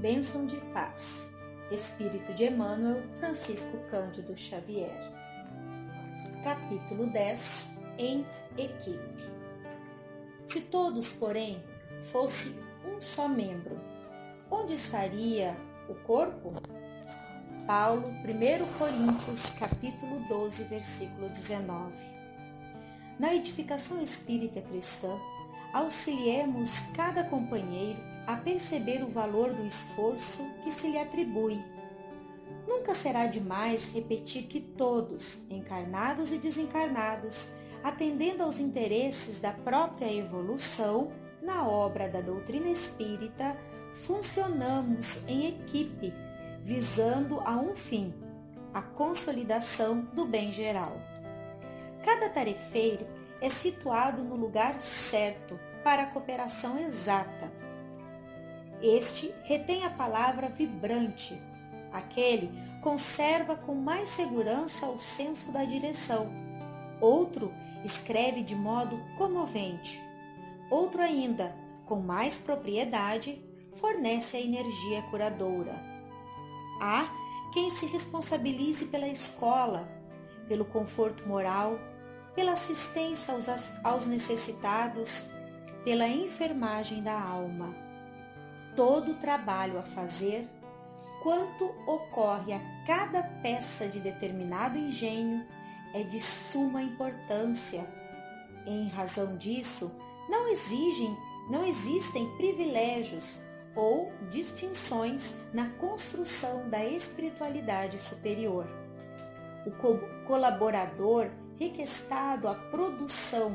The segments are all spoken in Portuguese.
bênção de paz. Espírito de Emmanuel, Francisco Cândido Xavier. Capítulo 10 Em equipe. Se todos, porém, fosse um só membro, onde estaria o corpo? Paulo, 1 Coríntios, capítulo 12, versículo 19. Na edificação espírita cristã, auxiliemos cada companheiro a perceber o valor do esforço que se lhe atribui. Nunca será demais repetir que todos, encarnados e desencarnados, atendendo aos interesses da própria evolução, na obra da doutrina espírita, funcionamos em equipe, visando a um fim, a consolidação do bem geral. Cada tarefeiro é situado no lugar certo para a cooperação exata. Este retém a palavra vibrante, aquele conserva com mais segurança o senso da direção. Outro escreve de modo comovente. Outro ainda, com mais propriedade, fornece a energia curadora. Há quem se responsabilize pela escola, pelo conforto moral, pela assistência aos, aos necessitados, pela enfermagem da alma. Todo o trabalho a fazer, quanto ocorre a cada peça de determinado engenho, é de suma importância. Em razão disso, não exigem, não existem privilégios ou distinções na construção da espiritualidade superior. O co colaborador requestado à produção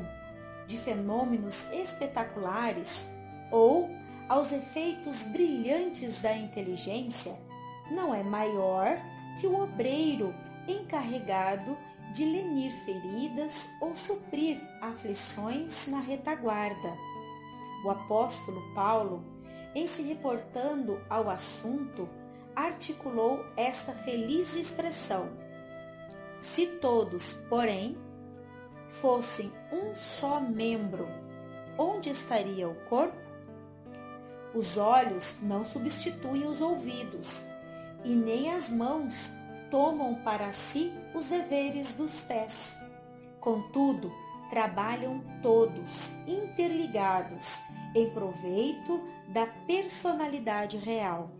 de fenômenos espetaculares ou aos efeitos brilhantes da inteligência não é maior que o obreiro encarregado de lenir feridas ou suprir aflições na retaguarda. O apóstolo Paulo, em se reportando ao assunto, articulou esta feliz expressão: Se todos, porém, fossem um só membro, onde estaria o corpo? Os olhos não substituem os ouvidos, e nem as mãos tomam para si os deveres dos pés. Contudo, trabalham todos interligados em proveito da personalidade real.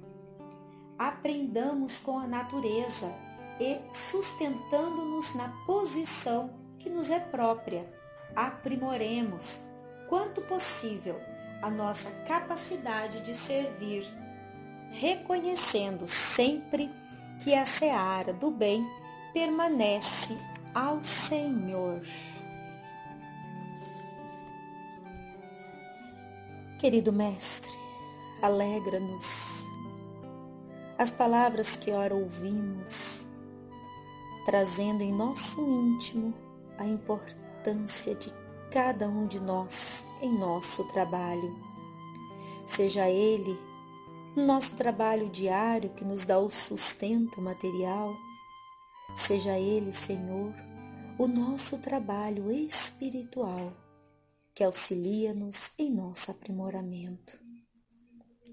Aprendamos com a natureza e sustentando-nos na posição que nos é própria, aprimoremos, quanto possível, a nossa capacidade de servir, reconhecendo sempre que a seara do bem permanece ao Senhor. Querido Mestre, alegra-nos as palavras que ora ouvimos, trazendo em nosso íntimo a importância de cada um de nós em nosso trabalho. Seja ele no nosso trabalho diário que nos dá o sustento material, seja ele, Senhor, o nosso trabalho espiritual que auxilia-nos em nosso aprimoramento.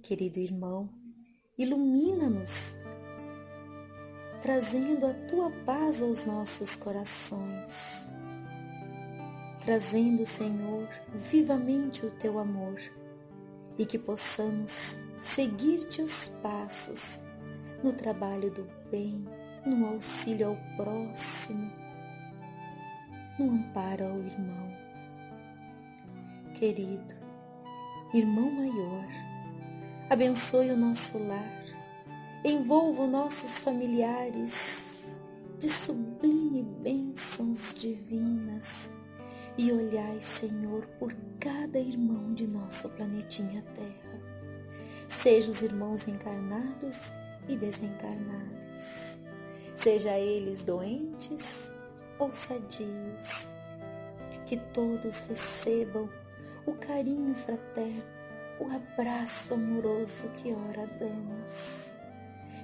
Querido irmão, ilumina-nos, trazendo a tua paz aos nossos corações, trazendo, Senhor, vivamente o teu amor e que possamos seguir-te os passos no trabalho do bem, no auxílio ao próximo, no amparo ao irmão. Querido, irmão maior, abençoe o nosso lar, envolva nossos familiares de sublime bênçãos divinas e olhai, Senhor, por cada irmão de nosso planetinha Terra. Seja os irmãos encarnados e desencarnados, seja eles doentes ou sadios, que todos recebam o carinho fraterno, o abraço amoroso que ora damos,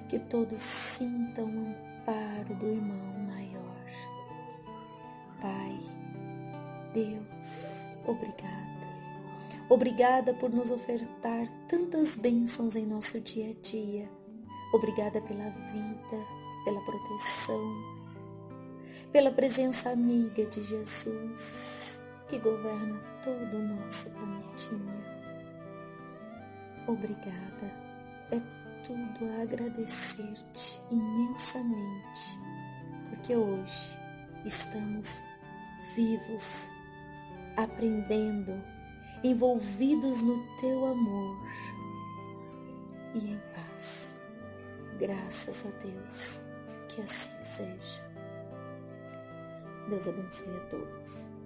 que todos sintam o amparo do irmão maior. Pai, Deus, obrigada Obrigada por nos ofertar tantas bênçãos em nosso dia a dia. Obrigada pela vida, pela proteção, pela presença amiga de Jesus que governa todo o nosso planetinha. Obrigada. É tudo a agradecer-te imensamente, porque hoje estamos vivos, aprendendo, envolvidos no teu amor e em paz. Graças a Deus, que assim seja. Deus abençoe a todos.